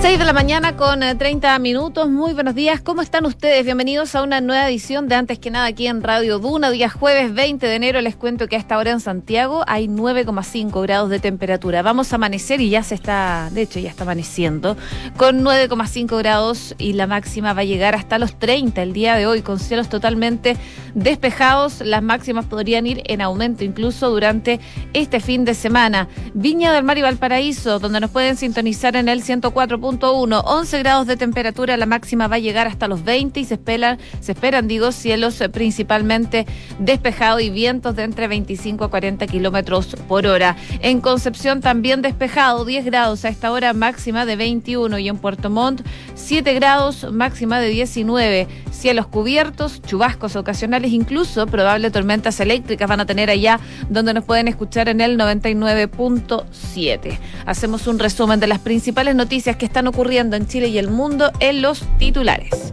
6 de la mañana con 30 eh, minutos. Muy buenos días. ¿Cómo están ustedes? Bienvenidos a una nueva edición de Antes que nada aquí en Radio Duna. Día jueves 20 de enero. Les cuento que a esta hora en Santiago hay 9,5 grados de temperatura. Vamos a amanecer y ya se está, de hecho ya está amaneciendo, con 9,5 grados y la máxima va a llegar hasta los 30 el día de hoy con cielos totalmente despejados. Las máximas podrían ir en aumento incluso durante este fin de semana. Viña del Mar y Valparaíso, donde nos pueden sintonizar en el 104. 11 grados de temperatura, la máxima va a llegar hasta los 20 y se esperan, se esperan digo, cielos principalmente despejados y vientos de entre 25 a 40 kilómetros por hora. En Concepción también despejado, 10 grados a esta hora máxima de 21 y en Puerto Montt 7 grados máxima de 19. Cielos cubiertos, chubascos ocasionales, incluso probable tormentas eléctricas van a tener allá donde nos pueden escuchar en el 99.7. Hacemos un resumen de las principales noticias que están ocurriendo en Chile y el mundo en los titulares.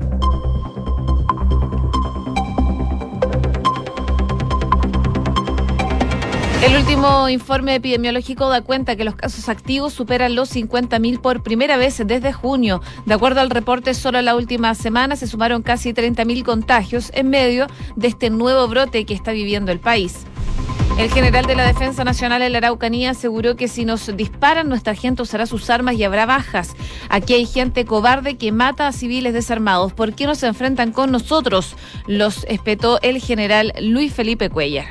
El último informe epidemiológico da cuenta que los casos activos superan los 50.000 por primera vez desde junio. De acuerdo al reporte, solo la última semana se sumaron casi 30.000 contagios en medio de este nuevo brote que está viviendo el país. El general de la Defensa Nacional en la Araucanía aseguró que si nos disparan, nuestra gente usará sus armas y habrá bajas. Aquí hay gente cobarde que mata a civiles desarmados. ¿Por qué no se enfrentan con nosotros? Los espetó el general Luis Felipe Cuellar.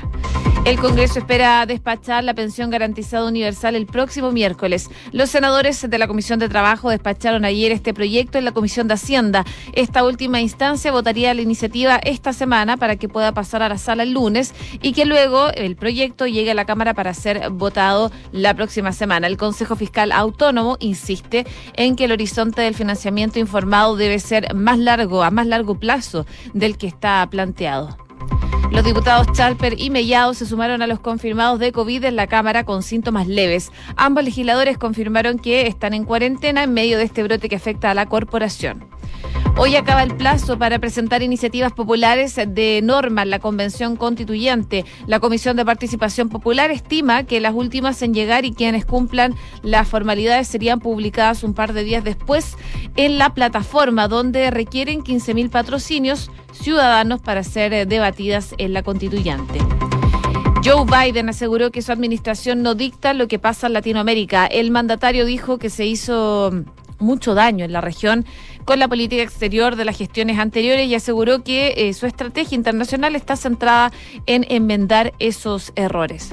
El Congreso espera despachar la pensión garantizada universal el próximo miércoles. Los senadores de la Comisión de Trabajo despacharon ayer este proyecto en la Comisión de Hacienda. Esta última instancia votaría la iniciativa esta semana para que pueda pasar a la sala el lunes y que luego el proyecto llegue a la Cámara para ser votado la próxima semana. El Consejo Fiscal Autónomo insiste en que el horizonte del financiamiento informado debe ser más largo, a más largo plazo del que está planteado. Los diputados Chalper y Mellado se sumaron a los confirmados de COVID en la Cámara con síntomas leves. Ambos legisladores confirmaron que están en cuarentena en medio de este brote que afecta a la corporación. Hoy acaba el plazo para presentar iniciativas populares de norma en la Convención Constituyente. La Comisión de Participación Popular estima que las últimas en llegar y quienes cumplan las formalidades serían publicadas un par de días después en la plataforma donde requieren 15.000 patrocinios ciudadanos para ser eh, debatidas en la constituyente. Joe Biden aseguró que su administración no dicta lo que pasa en Latinoamérica. El mandatario dijo que se hizo mucho daño en la región con la política exterior de las gestiones anteriores y aseguró que eh, su estrategia internacional está centrada en enmendar esos errores.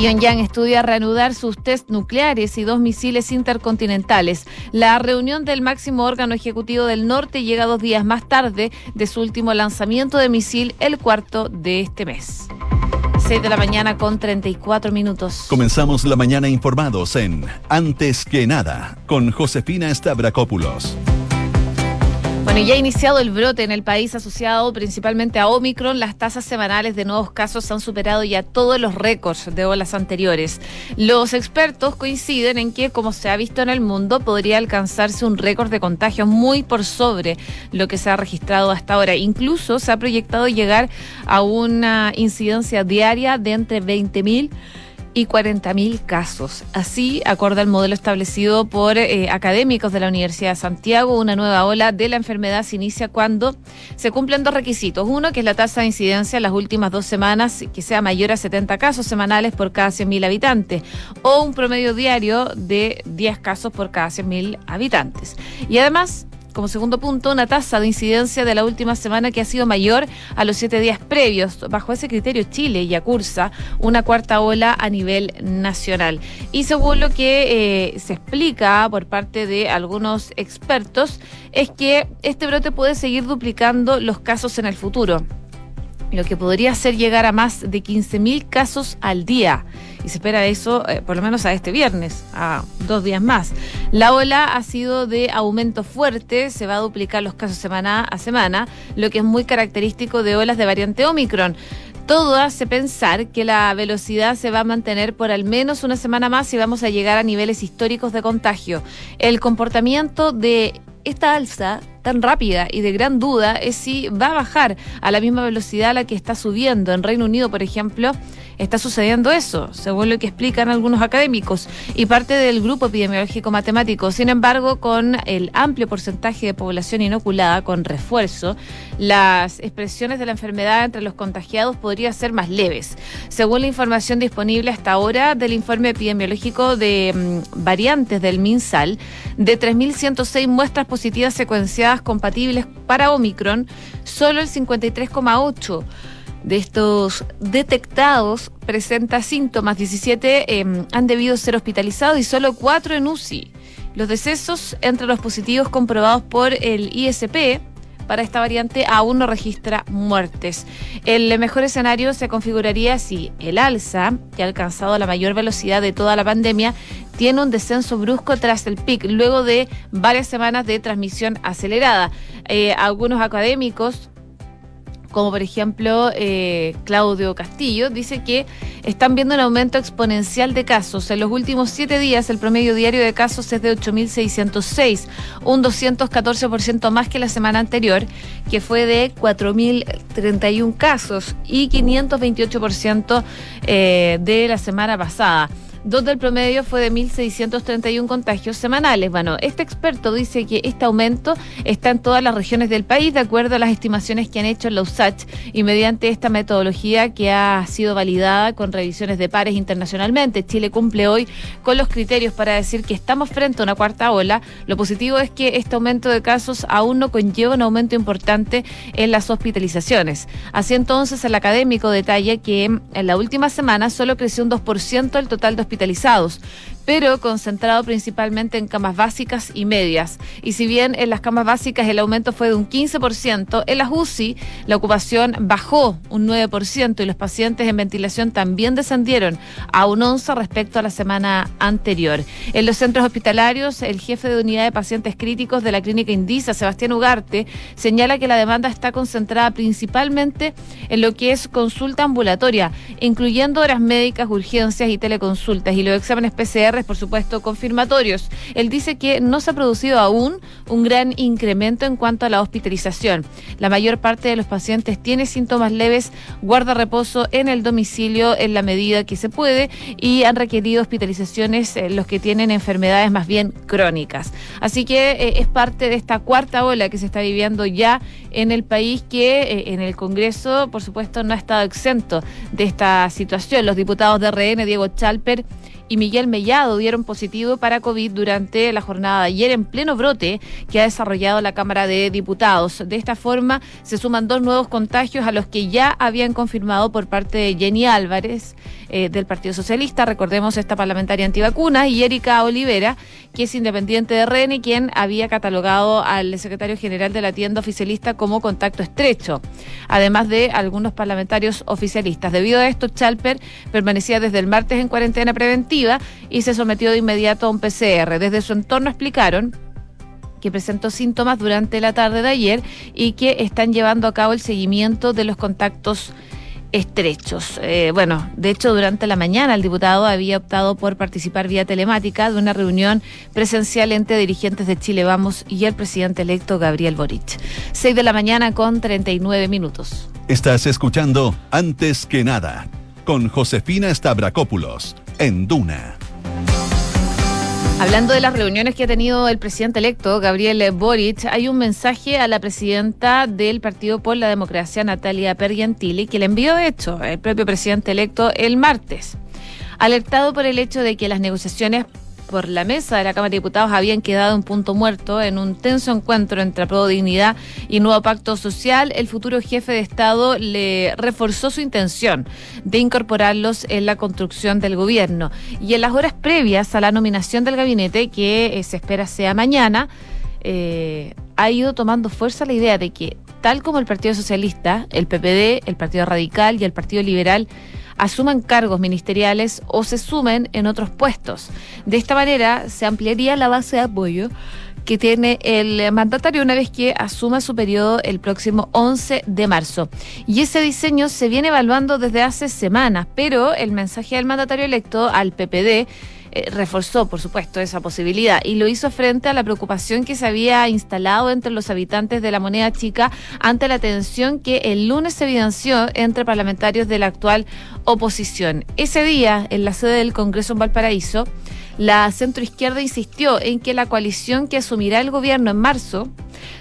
Pyongyang estudia reanudar sus test nucleares y dos misiles intercontinentales. La reunión del máximo órgano ejecutivo del norte llega dos días más tarde de su último lanzamiento de misil, el cuarto de este mes. 6 de la mañana con 34 minutos. Comenzamos la mañana informados en Antes que nada con Josefina Stavrakopoulos. Bueno, ya ha iniciado el brote en el país asociado principalmente a Omicron. Las tasas semanales de nuevos casos han superado ya todos los récords de olas anteriores. Los expertos coinciden en que, como se ha visto en el mundo, podría alcanzarse un récord de contagios muy por sobre lo que se ha registrado hasta ahora. Incluso se ha proyectado llegar a una incidencia diaria de entre 20.000 y 40.000 casos. Así, acorde al modelo establecido por eh, académicos de la Universidad de Santiago, una nueva ola de la enfermedad se inicia cuando se cumplen dos requisitos. Uno, que es la tasa de incidencia en las últimas dos semanas que sea mayor a 70 casos semanales por cada 100.000 habitantes o un promedio diario de 10 casos por cada 100.000 habitantes. Y además, como segundo punto, una tasa de incidencia de la última semana que ha sido mayor a los siete días previos. Bajo ese criterio, Chile ya cursa una cuarta ola a nivel nacional. Y según lo que eh, se explica por parte de algunos expertos, es que este brote puede seguir duplicando los casos en el futuro lo que podría hacer llegar a más de 15.000 casos al día. Y se espera eso eh, por lo menos a este viernes, a dos días más. La ola ha sido de aumento fuerte, se va a duplicar los casos semana a semana, lo que es muy característico de olas de variante Omicron. Todo hace pensar que la velocidad se va a mantener por al menos una semana más y vamos a llegar a niveles históricos de contagio. El comportamiento de esta alza tan rápida y de gran duda es si va a bajar a la misma velocidad a la que está subiendo. En Reino Unido, por ejemplo, está sucediendo eso, según lo que explican algunos académicos y parte del grupo epidemiológico matemático. Sin embargo, con el amplio porcentaje de población inoculada con refuerzo, las expresiones de la enfermedad entre los contagiados podrían ser más leves. Según la información disponible hasta ahora del informe epidemiológico de mm, variantes del MinSal, de 3.106 muestras positivas secuenciadas compatibles para Omicron, solo el 53,8 de estos detectados presenta síntomas, 17 em, han debido ser hospitalizados y solo 4 en UCI. Los decesos entre los positivos comprobados por el ISP para esta variante aún no registra muertes. El mejor escenario se configuraría si el alza, que ha alcanzado la mayor velocidad de toda la pandemia, tiene un descenso brusco tras el pic, luego de varias semanas de transmisión acelerada. Eh, algunos académicos como por ejemplo eh, Claudio Castillo, dice que están viendo un aumento exponencial de casos. En los últimos siete días el promedio diario de casos es de 8.606, un 214% más que la semana anterior, que fue de 4.031 casos y 528% eh, de la semana pasada donde el promedio fue de 1.631 contagios semanales. Bueno, este experto dice que este aumento está en todas las regiones del país, de acuerdo a las estimaciones que han hecho en la USACH y mediante esta metodología que ha sido validada con revisiones de pares internacionalmente. Chile cumple hoy con los criterios para decir que estamos frente a una cuarta ola. Lo positivo es que este aumento de casos aún no conlleva un aumento importante en las hospitalizaciones. Así entonces, el académico detalla que en la última semana solo creció un 2% el total de hospitalizados, pero concentrado principalmente en camas básicas y medias. Y si bien en las camas básicas el aumento fue de un 15%, en las UCI la ocupación bajó un 9% y los pacientes en ventilación también descendieron a un 11 respecto a la semana anterior. En los centros hospitalarios, el jefe de unidad de pacientes críticos de la clínica Indisa, Sebastián Ugarte, señala que la demanda está concentrada principalmente en lo que es consulta ambulatoria, incluyendo horas médicas, urgencias y teleconsultas y los exámenes PCR, por supuesto, confirmatorios. Él dice que no se ha producido aún un gran incremento en cuanto a la hospitalización. La mayor parte de los pacientes tiene síntomas leves, guarda reposo en el domicilio en la medida que se puede y han requerido hospitalizaciones eh, los que tienen enfermedades más bien crónicas. Así que eh, es parte de esta cuarta ola que se está viviendo ya en el país que eh, en el Congreso, por supuesto, no ha estado exento de esta situación. Los diputados de RN, Diego Chalper y Miguel Mellado dieron positivo para COVID durante la jornada de ayer en pleno brote que ha desarrollado la Cámara de Diputados. De esta forma se suman dos nuevos contagios a los que ya habían confirmado por parte de Jenny Álvarez eh, del Partido Socialista, recordemos esta parlamentaria antivacuna, y Erika Olivera, que es independiente de REN quien había catalogado al secretario general de la tienda oficialista como contacto estrecho, además de algunos parlamentarios oficialistas. Debido a esto, Chalper permanecía desde el martes en cuarentena preventiva y se sometió de inmediato a un PCR. Desde su entorno explicaron que presentó síntomas durante la tarde de ayer y que están llevando a cabo el seguimiento de los contactos estrechos. Eh, bueno, de hecho, durante la mañana el diputado había optado por participar vía telemática de una reunión presencial entre dirigentes de Chile Vamos y el presidente electo Gabriel Boric. Seis de la mañana con 39 minutos. Estás escuchando Antes que nada con Josefina Stavrakopoulos en Duna. Hablando de las reuniones que ha tenido el presidente electo, Gabriel Boric, hay un mensaje a la presidenta del Partido por la Democracia, Natalia Pergentili, que le envió, de hecho, el propio presidente electo el martes. Alertado por el hecho de que las negociaciones por la mesa de la Cámara de Diputados habían quedado en punto muerto en un tenso encuentro entre Pro Dignidad y Nuevo Pacto Social, el futuro jefe de Estado le reforzó su intención de incorporarlos en la construcción del gobierno. Y en las horas previas a la nominación del gabinete, que eh, se espera sea mañana, eh, ha ido tomando fuerza la idea de que, tal como el Partido Socialista, el PPD, el Partido Radical y el Partido Liberal, asuman cargos ministeriales o se sumen en otros puestos. De esta manera se ampliaría la base de apoyo que tiene el mandatario una vez que asuma su periodo el próximo 11 de marzo. Y ese diseño se viene evaluando desde hace semanas, pero el mensaje del mandatario electo al PPD eh, reforzó, por supuesto, esa posibilidad y lo hizo frente a la preocupación que se había instalado entre los habitantes de la moneda chica ante la tensión que el lunes se evidenció entre parlamentarios de la actual oposición. Ese día, en la sede del Congreso en Valparaíso, la centroizquierda insistió en que la coalición que asumirá el gobierno en marzo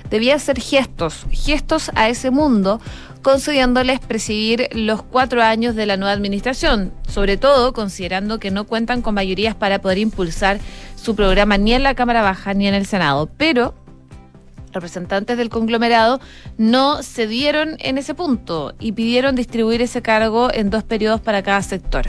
debía hacer gestos, gestos a ese mundo, concediéndoles presidir los cuatro años de la nueva administración, sobre todo considerando que no cuentan con mayorías para poder impulsar su programa ni en la Cámara Baja ni en el Senado. Pero representantes del conglomerado no cedieron en ese punto y pidieron distribuir ese cargo en dos periodos para cada sector.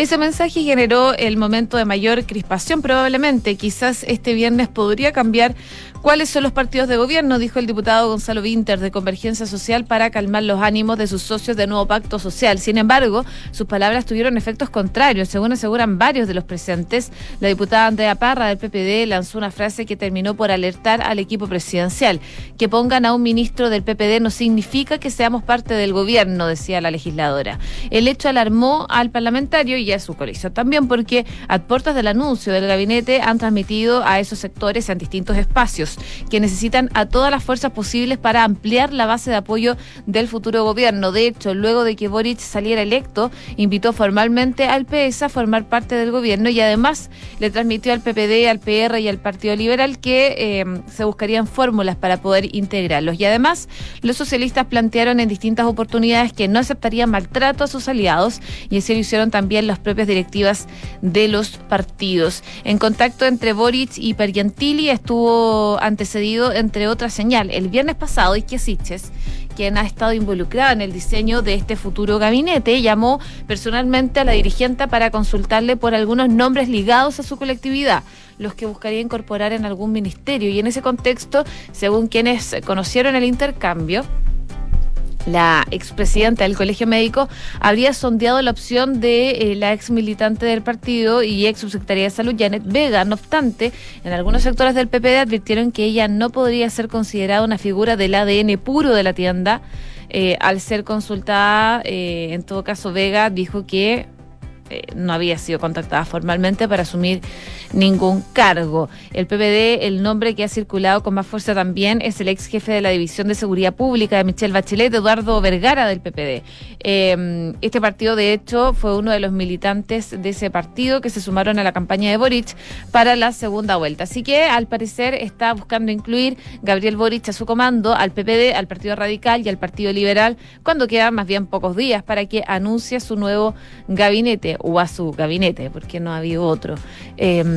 Ese mensaje generó el momento de mayor crispación probablemente. Quizás este viernes podría cambiar ¿Cuáles son los partidos de gobierno? Dijo el diputado Gonzalo Winter de Convergencia Social para calmar los ánimos de sus socios de Nuevo Pacto Social. Sin embargo, sus palabras tuvieron efectos contrarios. Según aseguran varios de los presentes, la diputada Andrea Parra del PPD lanzó una frase que terminó por alertar al equipo presidencial. Que pongan a un ministro del PPD no significa que seamos parte del gobierno, decía la legisladora. El hecho alarmó al parlamentario y su también porque a puertas del anuncio del gabinete han transmitido a esos sectores en distintos espacios que necesitan a todas las fuerzas posibles para ampliar la base de apoyo del futuro gobierno. De hecho, luego de que Boric saliera electo, invitó formalmente al PS a formar parte del gobierno y además le transmitió al PPD, al PR y al Partido Liberal que eh, se buscarían fórmulas para poder integrarlos. Y además, los socialistas plantearon en distintas oportunidades que no aceptarían maltrato a sus aliados y así lo hicieron también las propias directivas de los partidos. En contacto entre Boric y Pergentili estuvo antecedido, entre otras señal, el viernes pasado Ike Siches, quien ha estado involucrado en el diseño de este futuro gabinete, llamó personalmente a la dirigente para consultarle por algunos nombres ligados a su colectividad los que buscaría incorporar en algún ministerio. Y en ese contexto, según quienes conocieron el intercambio, la expresidenta del Colegio Médico habría sondeado la opción de eh, la ex militante del partido y ex subsecretaria de Salud, Janet Vega. No obstante, en algunos sectores del PPD advirtieron que ella no podría ser considerada una figura del ADN puro de la tienda. Eh, al ser consultada, eh, en todo caso, Vega dijo que eh, no había sido contactada formalmente para asumir ningún cargo. El PPD, el nombre que ha circulado con más fuerza también es el ex jefe de la División de Seguridad Pública de Michelle Bachelet, Eduardo Vergara del PPD. Em, este partido, de hecho, fue uno de los militantes de ese partido que se sumaron a la campaña de Boric para la segunda vuelta. Así que, al parecer, está buscando incluir Gabriel Boric a su comando, al PPD, al Partido Radical y al Partido Liberal, cuando quedan más bien pocos días para que anuncie su nuevo gabinete o a su gabinete, porque no ha habido otro.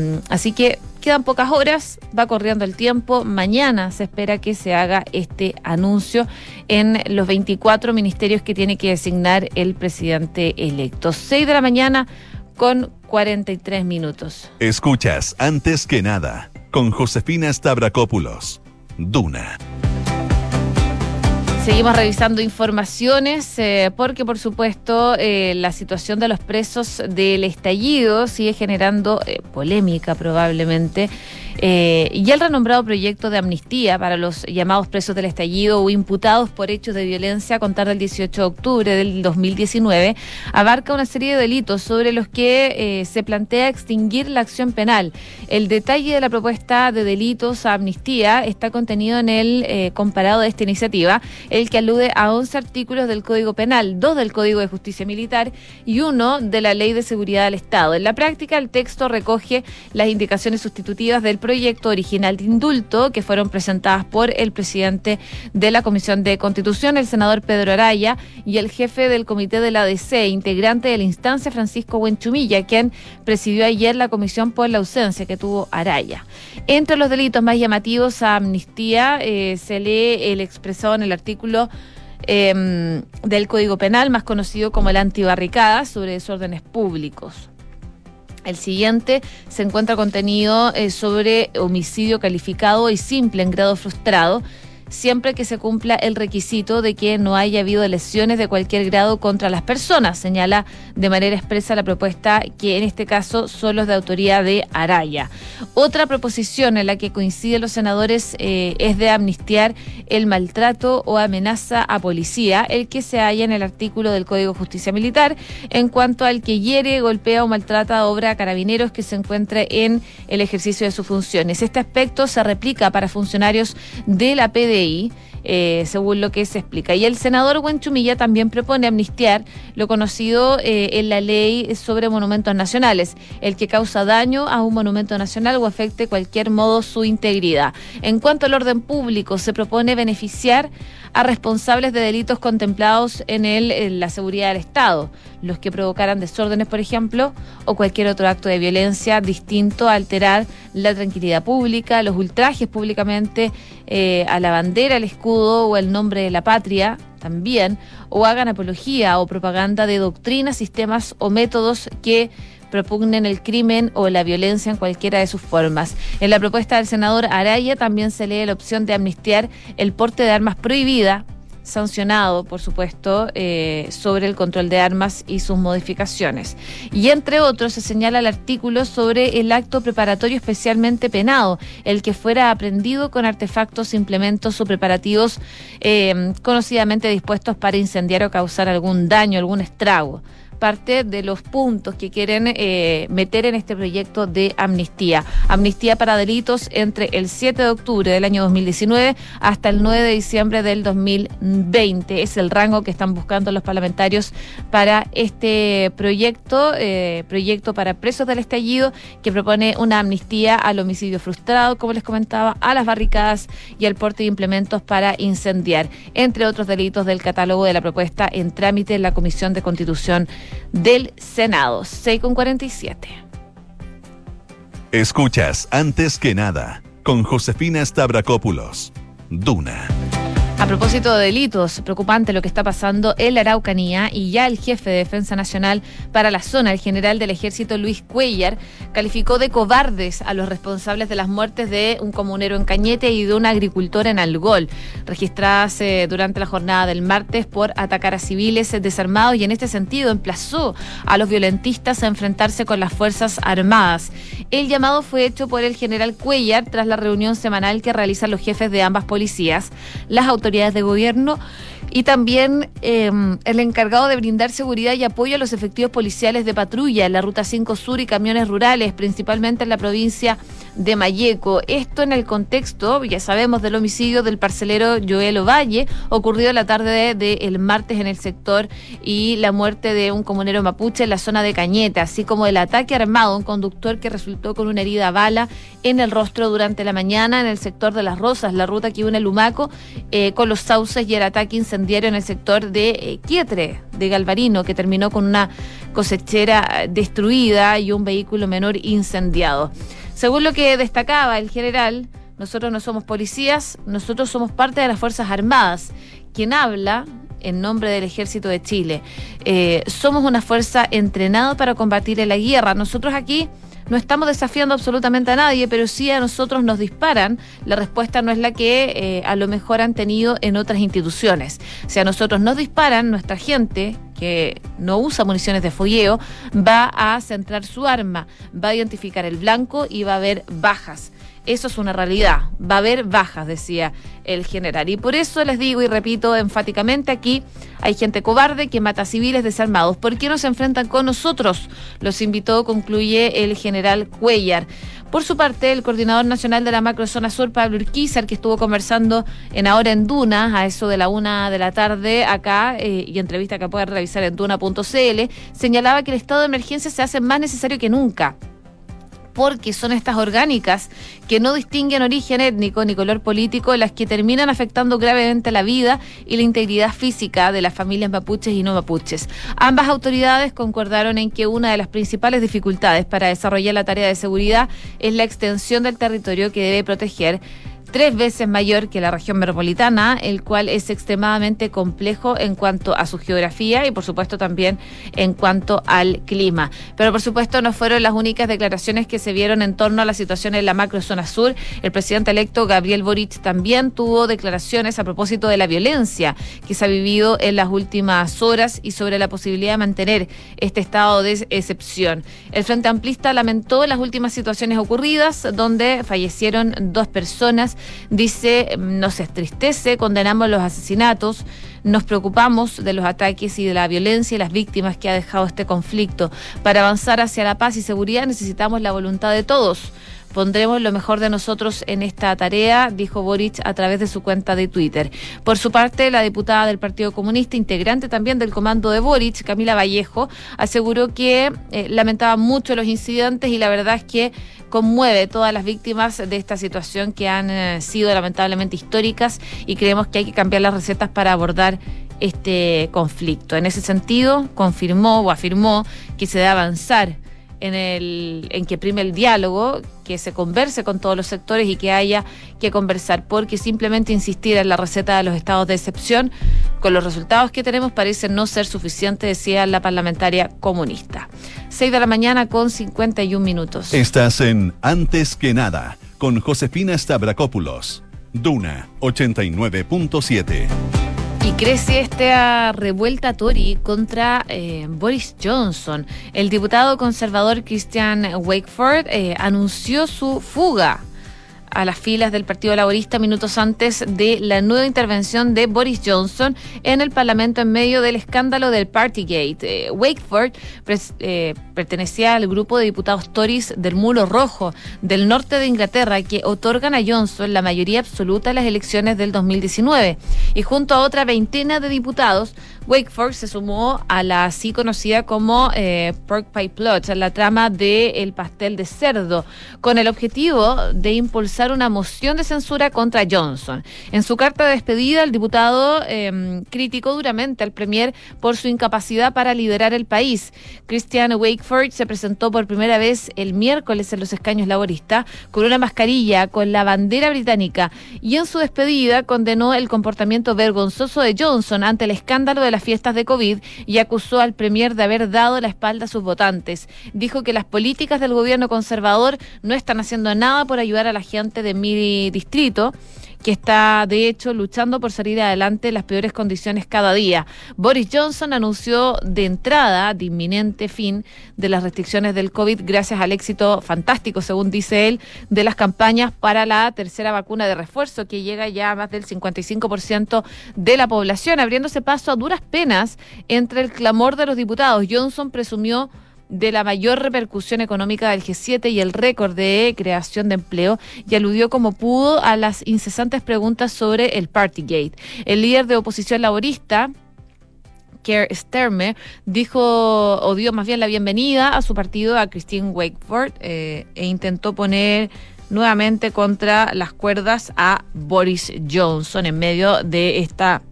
Em, así que quedan pocas horas, va corriendo el tiempo. Mañana se espera que se haga este anuncio en los 24 ministerios que tiene que designar el presidente electo. 6 de la mañana con 43 minutos. Escuchas antes que nada con Josefina Stavrakopoulos. Duna. Seguimos revisando informaciones eh, porque, por supuesto, eh, la situación de los presos del estallido sigue generando eh, polémica probablemente. Y el renombrado proyecto de amnistía para los llamados presos del estallido o imputados por hechos de violencia a contar del 18 de octubre del 2019 abarca una serie de delitos sobre los que se plantea extinguir la acción penal. El detalle de la propuesta de delitos a amnistía está contenido en el comparado de esta iniciativa el que alude a 11 artículos del Código Penal, dos del Código de Justicia Militar y uno de la Ley de Seguridad del Estado. En la práctica, el texto recoge las indicaciones sustitutivas del proyecto original de indulto que fueron presentadas por el presidente de la Comisión de Constitución, el senador Pedro Araya, y el jefe del Comité de la DC, integrante de la instancia, Francisco Buenchumilla, quien presidió ayer la comisión por la ausencia que tuvo Araya. Entre los delitos más llamativos a amnistía eh, se lee el expresado en el artículo Em, del Código Penal, más conocido como el antibarricada, sobre desórdenes públicos. El siguiente se encuentra contenido eh, sobre homicidio calificado y simple en grado frustrado siempre que se cumpla el requisito de que no haya habido lesiones de cualquier grado contra las personas. Señala de manera expresa la propuesta que en este caso son los de autoría de Araya. Otra proposición en la que coinciden los senadores eh, es de amnistiar el maltrato o amenaza a policía, el que se halla en el artículo del Código de Justicia Militar, en cuanto al que hiere, golpea o maltrata a obra a carabineros que se encuentre en el ejercicio de sus funciones. Este aspecto se replica para funcionarios de la PDI eh, según lo que se explica. Y el senador Huenchumilla también propone amnistiar lo conocido eh, en la ley sobre monumentos nacionales, el que causa daño a un monumento nacional o afecte cualquier modo su integridad. En cuanto al orden público, se propone beneficiar a responsables de delitos contemplados en, el, en la seguridad del Estado, los que provocaran desórdenes, por ejemplo, o cualquier otro acto de violencia distinto a alterar la tranquilidad pública, los ultrajes públicamente eh, a la bandera, el escudo o el nombre de la patria también, o hagan apología o propaganda de doctrinas, sistemas o métodos que propugnen el crimen o la violencia en cualquiera de sus formas. En la propuesta del senador Araya también se lee la opción de amnistiar el porte de armas prohibida sancionado, por supuesto, eh, sobre el control de armas y sus modificaciones. Y entre otros se señala el artículo sobre el acto preparatorio especialmente penado, el que fuera aprendido con artefactos, implementos o preparativos eh, conocidamente dispuestos para incendiar o causar algún daño, algún estrago parte de los puntos que quieren eh, meter en este proyecto de amnistía. Amnistía para delitos entre el 7 de octubre del año 2019 hasta el 9 de diciembre del 2020. Es el rango que están buscando los parlamentarios para este proyecto, eh, proyecto para presos del estallido, que propone una amnistía al homicidio frustrado, como les comentaba, a las barricadas y al porte de implementos para incendiar, entre otros delitos del catálogo de la propuesta en trámite en la Comisión de Constitución del Senado. 6 con 47. Escuchas antes que nada con Josefina Stavrakopoulos. Duna. A propósito de delitos, preocupante lo que está pasando en la Araucanía y ya el jefe de Defensa Nacional para la zona, el general del ejército Luis Cuellar, calificó de cobardes a los responsables de las muertes de un comunero en Cañete y de un agricultor en Algol, registradas eh, durante la jornada del martes por atacar a civiles desarmados y en este sentido emplazó a los violentistas a enfrentarse con las Fuerzas Armadas. El llamado fue hecho por el general Cuellar tras la reunión semanal que realizan los jefes de ambas policías. Las de gobierno y también em, el encargado de brindar seguridad y apoyo a los efectivos policiales de patrulla en la Ruta 5 Sur y camiones rurales, principalmente en la provincia de Mayeco. Esto en el contexto, ya sabemos, del homicidio del parcelero Joel Ovalle, ocurrido la tarde del martes en el sector, y la muerte de un comunero mapuche en la zona de Cañeta, así como el ataque armado a un conductor que resultó con una herida a bala en el rostro durante la mañana en el sector de Las Rosas, la ruta que une Lumaco eh, con los sauces y el ataque incendiario en el sector de eh, Quietre, de Galvarino, que terminó con una cosechera destruida y un vehículo menor incendiado. Según lo que destacaba el general, nosotros no somos policías, nosotros somos parte de las Fuerzas Armadas. Quien habla en nombre del Ejército de Chile. Eh, somos una fuerza entrenada para combatir en la guerra. Nosotros aquí no estamos desafiando absolutamente a nadie, pero si a nosotros nos disparan, la respuesta no es la que eh, a lo mejor han tenido en otras instituciones. Si a nosotros nos disparan, nuestra gente que no usa municiones de fogueo va a centrar su arma, va a identificar el blanco y va a haber bajas. Eso es una realidad. Va a haber bajas, decía el general. Y por eso les digo y repito enfáticamente aquí, hay gente cobarde que mata civiles desarmados. ¿Por qué no se enfrentan con nosotros? Los invitó, concluye el general Cuellar. Por su parte, el coordinador nacional de la macrozona sur, Pablo Urquizar, que estuvo conversando en ahora en Duna, a eso de la una de la tarde acá, eh, y entrevista que puede revisar en duna.cl, señalaba que el estado de emergencia se hace más necesario que nunca porque son estas orgánicas que no distinguen origen étnico ni color político las que terminan afectando gravemente la vida y la integridad física de las familias mapuches y no mapuches. Ambas autoridades concordaron en que una de las principales dificultades para desarrollar la tarea de seguridad es la extensión del territorio que debe proteger tres veces mayor que la región metropolitana, el cual es extremadamente complejo en cuanto a su geografía y por supuesto también en cuanto al clima. Pero por supuesto no fueron las únicas declaraciones que se vieron en torno a la situación en la macrozona sur. El presidente electo Gabriel Boric también tuvo declaraciones a propósito de la violencia que se ha vivido en las últimas horas y sobre la posibilidad de mantener este estado de excepción. El Frente Amplista lamentó las últimas situaciones ocurridas donde fallecieron dos personas. Dice, nos entristece, condenamos los asesinatos, nos preocupamos de los ataques y de la violencia y las víctimas que ha dejado este conflicto. Para avanzar hacia la paz y seguridad necesitamos la voluntad de todos. Pondremos lo mejor de nosotros en esta tarea, dijo Boric a través de su cuenta de Twitter. Por su parte, la diputada del Partido Comunista, integrante también del comando de Boric, Camila Vallejo, aseguró que eh, lamentaba mucho los incidentes y la verdad es que conmueve todas las víctimas de esta situación que han eh, sido lamentablemente históricas y creemos que hay que cambiar las recetas para abordar este conflicto. En ese sentido, confirmó o afirmó que se debe avanzar en, el, en que prime el diálogo, que se converse con todos los sectores y que haya que conversar, porque simplemente insistir en la receta de los estados de excepción, con los resultados que tenemos, parece no ser suficiente, decía la parlamentaria comunista. 6 de la mañana con 51 minutos. Estás en Antes que nada, con Josefina Stavrakopoulos. Duna 89.7. Crece esta revuelta Tory contra eh, Boris Johnson. El diputado conservador Christian Wakeford eh, anunció su fuga a las filas del Partido Laborista minutos antes de la nueva intervención de Boris Johnson en el Parlamento en medio del escándalo del Partygate. Eh, Wakeford eh, pertenecía al grupo de diputados Tories del Muro Rojo del norte de Inglaterra que otorgan a Johnson la mayoría absoluta en las elecciones del 2019 y junto a otra veintena de diputados Wakeford se sumó a la así conocida como eh, Pork Pie Plot, la trama del pastel de cerdo, con el objetivo de impulsar una moción de censura contra Johnson. En su carta de despedida, el diputado em, criticó duramente al Premier por su incapacidad para liderar el país. Christian Wakeford se presentó por primera vez el miércoles en los escaños laboristas con una mascarilla con la bandera británica y en su despedida condenó el comportamiento vergonzoso de Johnson ante el escándalo de las fiestas de COVID y acusó al Premier de haber dado la espalda a sus votantes. Dijo que las políticas del gobierno conservador no están haciendo nada por ayudar a la gente de mi distrito que está de hecho luchando por salir adelante en las peores condiciones cada día. Boris Johnson anunció de entrada, de inminente fin de las restricciones del COVID gracias al éxito fantástico, según dice él, de las campañas para la tercera vacuna de refuerzo que llega ya a más del 55% de la población, abriéndose paso a duras penas entre el clamor de los diputados. Johnson presumió de la mayor repercusión económica del G7 y el récord de creación de empleo y aludió como pudo a las incesantes preguntas sobre el Partygate. El líder de oposición laborista, Keir Starmer, dijo o dio más bien la bienvenida a su partido a Christine Wakeford eh, e intentó poner nuevamente contra las cuerdas a Boris Johnson en medio de esta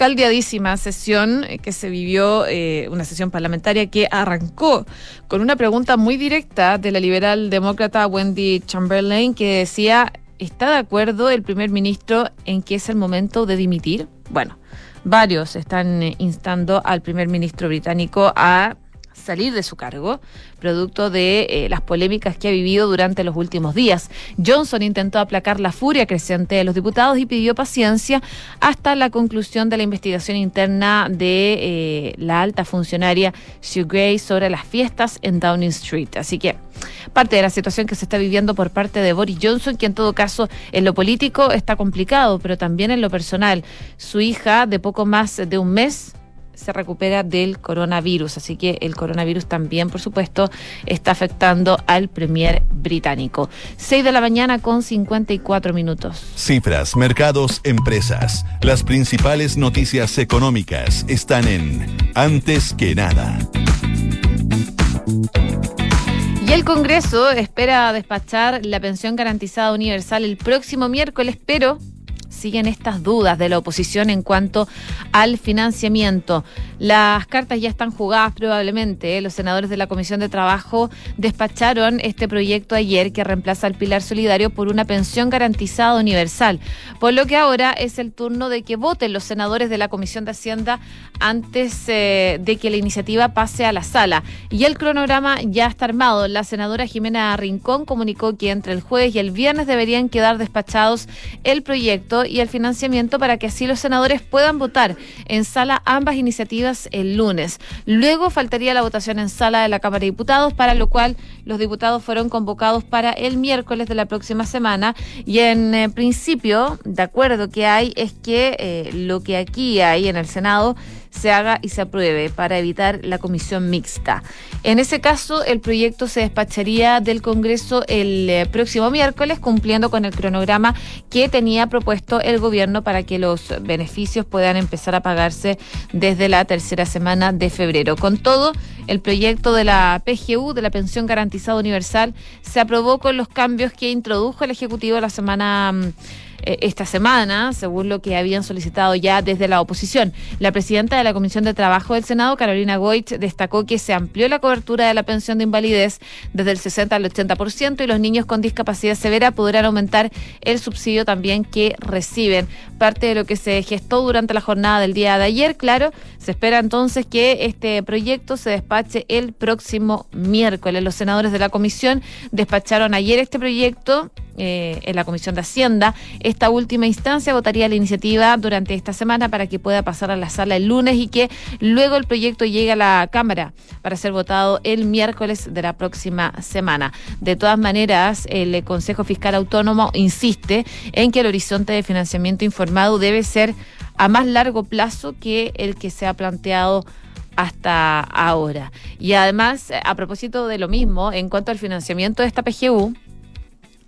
caldeadísima sesión eh, que se vivió, eh, una sesión parlamentaria que arrancó con una pregunta muy directa de la liberal demócrata Wendy Chamberlain que decía, ¿está de acuerdo el primer ministro en que es el momento de dimitir? Bueno, varios están eh, instando al primer ministro británico a salir de su cargo, producto de eh, las polémicas que ha vivido durante los últimos días. Johnson intentó aplacar la furia creciente de los diputados y pidió paciencia hasta la conclusión de la investigación interna de eh, la alta funcionaria Sue Gray sobre las fiestas en Downing Street. Así que parte de la situación que se está viviendo por parte de Boris Johnson, que en todo caso en lo político está complicado, pero también en lo personal. Su hija de poco más de un mes se recupera del coronavirus. Así que el coronavirus también, por supuesto, está afectando al Premier británico. 6 de la mañana con 54 minutos. Cifras, mercados, empresas. Las principales noticias económicas están en Antes que nada. Y el Congreso espera despachar la pensión garantizada universal el próximo miércoles, pero siguen estas dudas de la oposición en cuanto al financiamiento. Las cartas ya están jugadas probablemente. ¿eh? Los senadores de la Comisión de Trabajo despacharon este proyecto ayer que reemplaza al pilar solidario por una pensión garantizada universal. Por lo que ahora es el turno de que voten los senadores de la Comisión de Hacienda antes eh, de que la iniciativa pase a la sala. Y el cronograma ya está armado. La senadora Jimena Rincón comunicó que entre el jueves y el viernes deberían quedar despachados el proyecto y el financiamiento para que así los senadores puedan votar en sala ambas iniciativas el lunes. Luego faltaría la votación en sala de la Cámara de Diputados, para lo cual los diputados fueron convocados para el miércoles de la próxima semana y en eh, principio, de acuerdo que hay, es que eh, lo que aquí hay en el Senado se haga y se apruebe para evitar la comisión mixta. En ese caso, el proyecto se despacharía del Congreso el eh, próximo miércoles, cumpliendo con el cronograma que tenía propuesto el gobierno para que los beneficios puedan empezar a pagarse desde la tercera semana de febrero. Con todo, el proyecto de la PGU, de la Pensión Garantizada Universal, se aprobó con los cambios que introdujo el Ejecutivo la semana mm, eh, esta semana, según lo que habían solicitado ya desde la oposición. La presidenta de la Comisión de Trabajo del Senado, Carolina Goich, destacó que se amplió la cobertura de la pensión de invalidez desde el 60 al 80% y los niños con discapacidad severa podrán aumentar el subsidio también que reciben. Parte de lo que se gestó durante la jornada del día de ayer, claro, se espera entonces que este proyecto se despache el próximo miércoles. Los senadores de la comisión despacharon ayer este proyecto eh, en la Comisión de Hacienda. Esta última instancia votaría la iniciativa durante esta semana para que pueda pasar a la sala el lunes y que luego el proyecto llegue a la Cámara para ser votado el miércoles de la próxima semana. De todas maneras, el Consejo Fiscal Autónomo insiste en que el horizonte de financiamiento informado debe ser a más largo plazo que el que se ha planteado hasta ahora. Y además, a propósito de lo mismo, en cuanto al financiamiento de esta PGU,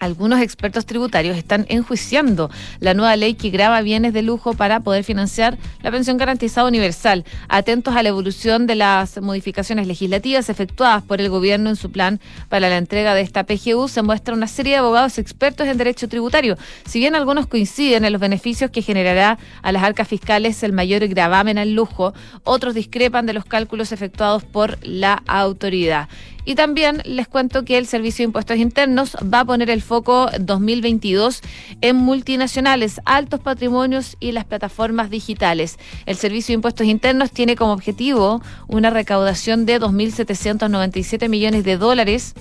algunos expertos tributarios están enjuiciando la nueva ley que graba bienes de lujo para poder financiar la pensión garantizada universal. Atentos a la evolución de las modificaciones legislativas efectuadas por el gobierno en su plan para la entrega de esta PGU, se muestra una serie de abogados expertos en derecho tributario. Si bien algunos coinciden en los beneficios que generará a las arcas fiscales el mayor gravamen al lujo, otros discrepan de los cálculos efectuados por la autoridad. Y también les cuento que el Servicio de Impuestos Internos va a poner el foco 2022 en multinacionales, altos patrimonios y las plataformas digitales. El Servicio de Impuestos Internos tiene como objetivo una recaudación de 2.797 millones de dólares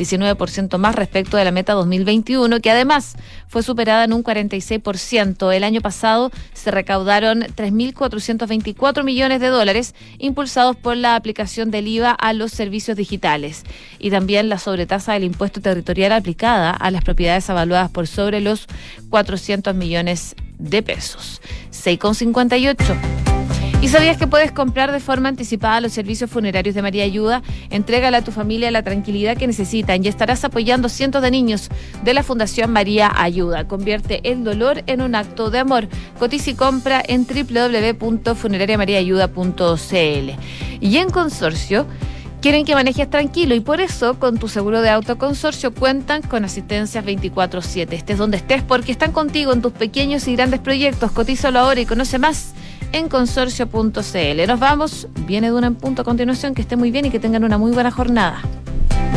19% más respecto de la meta 2021, que además fue superada en un 46%. El año pasado se recaudaron 3.424 millones de dólares, impulsados por la aplicación del IVA a los servicios digitales y también la sobretasa del impuesto territorial aplicada a las propiedades evaluadas por sobre los 400 millones de pesos. 6,58. ¿Y sabías que puedes comprar de forma anticipada los servicios funerarios de María Ayuda? Entrégale a tu familia la tranquilidad que necesitan y estarás apoyando cientos de niños de la Fundación María Ayuda. Convierte el dolor en un acto de amor. Cotiza y compra en www.funerariamariaayuda.cl. Y en consorcio quieren que manejes tranquilo y por eso con tu seguro de auto consorcio cuentan con asistencias 24/7. Estés donde estés porque están contigo en tus pequeños y grandes proyectos. Cotízalo ahora y conoce más en consorcio.cl. Nos vamos, viene de una en punto a continuación, que esté muy bien y que tengan una muy buena jornada.